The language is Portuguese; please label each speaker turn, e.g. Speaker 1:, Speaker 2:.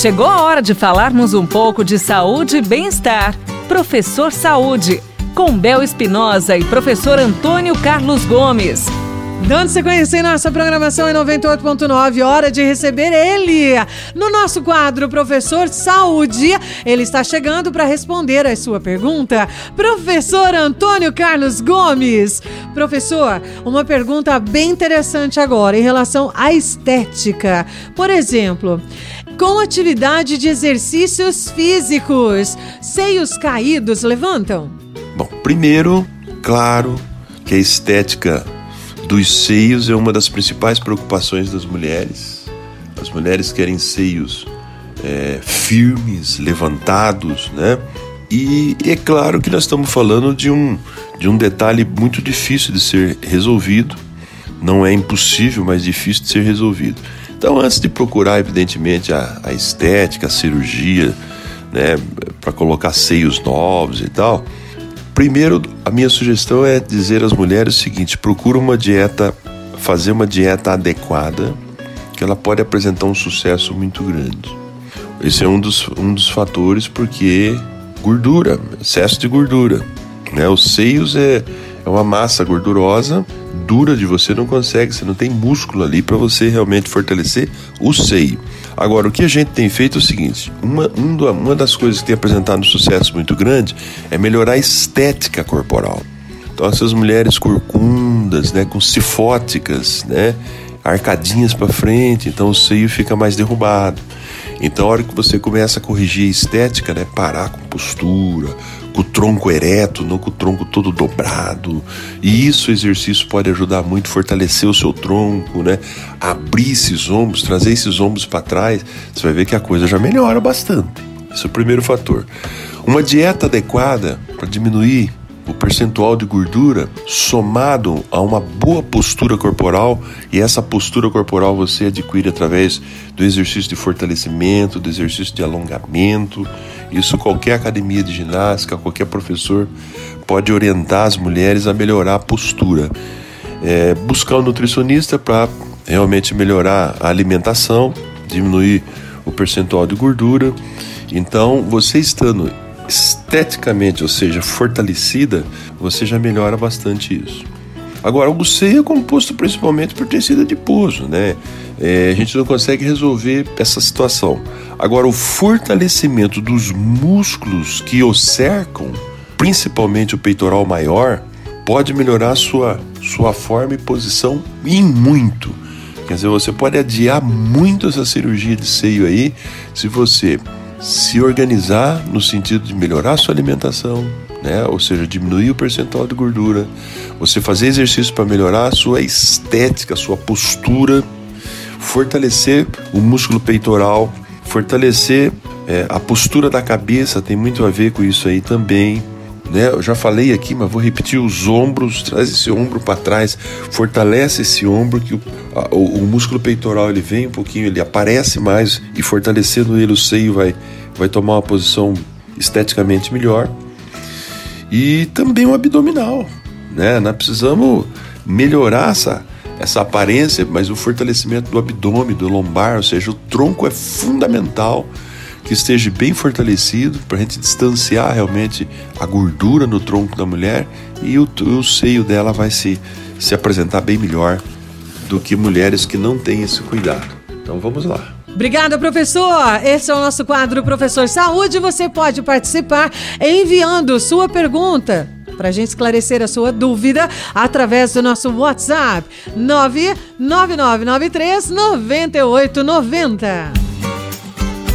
Speaker 1: Chegou a hora de falarmos um pouco de saúde e bem-estar. Professor Saúde, com Bel Espinosa e professor Antônio Carlos Gomes.
Speaker 2: Dando sequência em nossa programação em 98.9, hora de receber ele no nosso quadro Professor Saúde. Ele está chegando para responder a sua pergunta. Professor Antônio Carlos Gomes. Professor, uma pergunta bem interessante agora em relação à estética. Por exemplo, com atividade de exercícios físicos, seios caídos levantam?
Speaker 3: Bom, primeiro, claro que a estética dos seios é uma das principais preocupações das mulheres. As mulheres querem seios é, firmes, levantados, né? E é claro que nós estamos falando de um, de um detalhe muito difícil de ser resolvido. Não é impossível, mas difícil de ser resolvido. Então, antes de procurar, evidentemente, a, a estética, a cirurgia, né, para colocar seios novos e tal, Primeiro, a minha sugestão é dizer às mulheres o seguinte: procura uma dieta, fazer uma dieta adequada, que ela pode apresentar um sucesso muito grande. Esse é um dos, um dos fatores, porque gordura, excesso de gordura. Né? Os seios é, é uma massa gordurosa, dura de você não consegue, você não tem músculo ali para você realmente fortalecer o seio. Agora, o que a gente tem feito é o seguinte: uma, uma das coisas que tem apresentado um sucesso muito grande é melhorar a estética corporal. Então, essas mulheres corcundas, né, com cifóticas, né, arcadinhas para frente, então o seio fica mais derrubado. Então, a hora que você começa a corrigir a estética, né, parar com postura, com o tronco ereto, não com o tronco todo dobrado. E isso, o exercício pode ajudar muito, fortalecer o seu tronco, né? Abrir esses ombros, trazer esses ombros para trás. Você vai ver que a coisa já melhora bastante. Esse é o primeiro fator. Uma dieta adequada para diminuir o percentual de gordura somado a uma boa postura corporal, e essa postura corporal você adquire através do exercício de fortalecimento, do exercício de alongamento. Isso qualquer academia de ginástica, qualquer professor pode orientar as mulheres a melhorar a postura. É, buscar um nutricionista para realmente melhorar a alimentação, diminuir o percentual de gordura. Então, você estando esteticamente, ou seja, fortalecida, você já melhora bastante isso. Agora, o seio é composto principalmente por tecido adiposo, né? É, a gente não consegue resolver essa situação. Agora, o fortalecimento dos músculos que o cercam, principalmente o peitoral maior, pode melhorar sua, sua forma e posição em muito. Quer dizer, você pode adiar muito essa cirurgia de seio aí se você se organizar no sentido de melhorar a sua alimentação, né? ou seja, diminuir o percentual de gordura, você fazer exercício para melhorar a sua estética, a sua postura, fortalecer o músculo peitoral, fortalecer é, a postura da cabeça, tem muito a ver com isso aí também. Né? Eu já falei aqui, mas vou repetir: os ombros, traz esse ombro para trás, fortalece esse ombro, que o, a, o, o, músculo peitoral ele vem um pouquinho, ele aparece mais e fortalecendo ele, o seio vai, vai tomar uma posição esteticamente melhor. E também o abdominal, né? Nós precisamos melhorar essa, essa aparência, mas o fortalecimento do abdômen, do lombar, ou seja, o tronco é fundamental que esteja bem fortalecido para a gente distanciar realmente a gordura no tronco da mulher e o, o seio dela vai se, se apresentar bem melhor do que mulheres que não têm esse cuidado. Então vamos lá.
Speaker 2: Obrigada, professor. Esse é o nosso quadro Professor Saúde. Você pode participar enviando sua pergunta para a gente esclarecer a sua dúvida através do nosso WhatsApp 99993 9890.